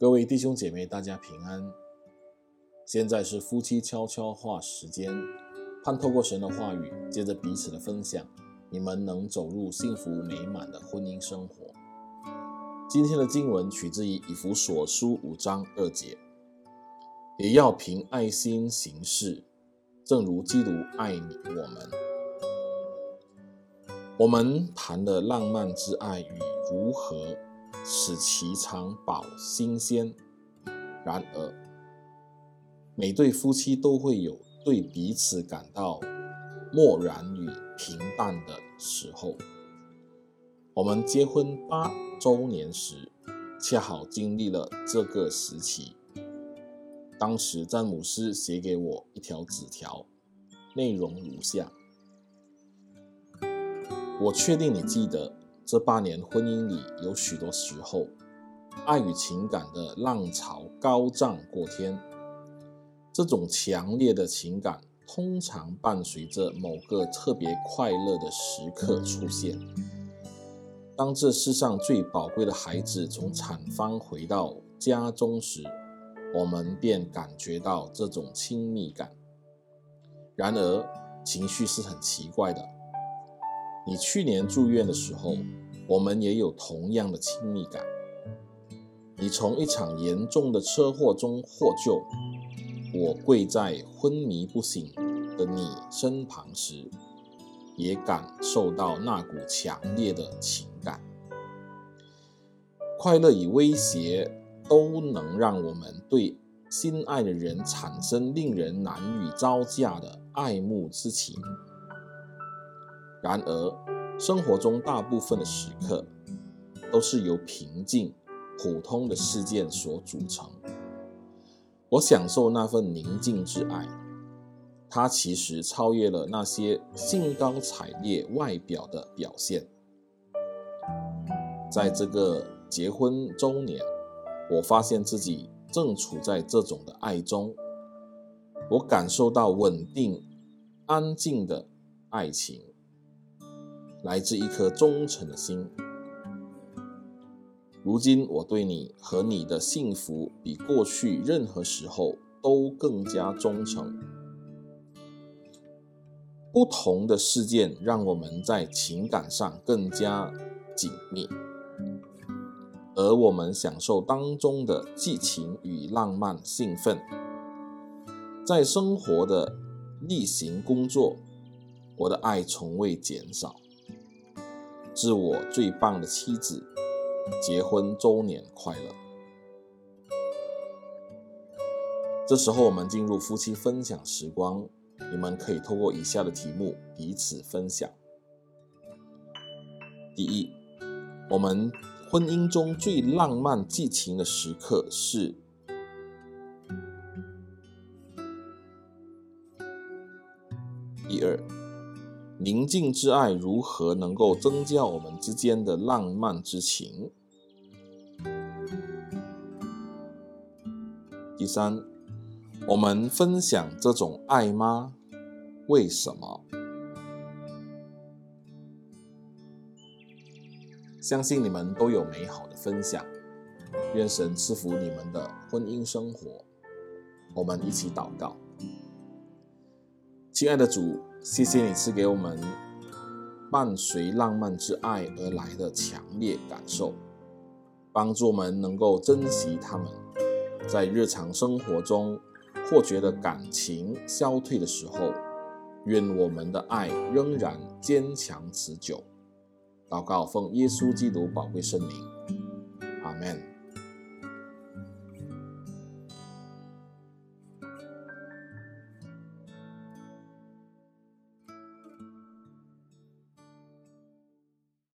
各位弟兄姐妹，大家平安。现在是夫妻悄悄话时间，盼透过神的话语，借着彼此的分享，你们能走入幸福美满的婚姻生活。今天的经文取自于以弗所书五章二节，也要凭爱心行事，正如基督爱你我们。我们谈的浪漫之爱与如何使其长保新鲜。然而，每对夫妻都会有对彼此感到漠然与平淡的时候。我们结婚八周年时，恰好经历了这个时期。当时詹姆斯写给我一条纸条，内容如下。我确定你记得，这八年婚姻里有许多时候，爱与情感的浪潮高涨过天。这种强烈的情感通常伴随着某个特别快乐的时刻出现。当这世上最宝贵的孩子从产房回到家中时，我们便感觉到这种亲密感。然而，情绪是很奇怪的。你去年住院的时候，我们也有同样的亲密感。你从一场严重的车祸中获救，我跪在昏迷不醒的你身旁时，也感受到那股强烈的情感。快乐与威胁都能让我们对心爱的人产生令人难以招架的爱慕之情。然而，生活中大部分的时刻都是由平静、普通的事件所组成。我享受那份宁静之爱，它其实超越了那些兴高采烈外表的表现。在这个结婚周年，我发现自己正处在这种的爱中。我感受到稳定、安静的爱情。来自一颗忠诚的心。如今，我对你和你的幸福比过去任何时候都更加忠诚。不同的事件让我们在情感上更加紧密，而我们享受当中的激情与浪漫兴奋。在生活的例行工作，我的爱从未减少。致我最棒的妻子，结婚周年快乐！这时候，我们进入夫妻分享时光，你们可以透过以下的题目彼此分享。第一，我们婚姻中最浪漫激情的时刻是？第二。宁静之爱如何能够增加我们之间的浪漫之情？第三，我们分享这种爱吗？为什么？相信你们都有美好的分享，愿神赐福你们的婚姻生活。我们一起祷告，亲爱的主。谢谢你赐给我们伴随浪漫之爱而来的强烈感受，帮助我们能够珍惜他们。在日常生活中或觉得感情消退的时候，愿我们的爱仍然坚强持久。祷告奉耶稣基督宝贵圣名，阿门。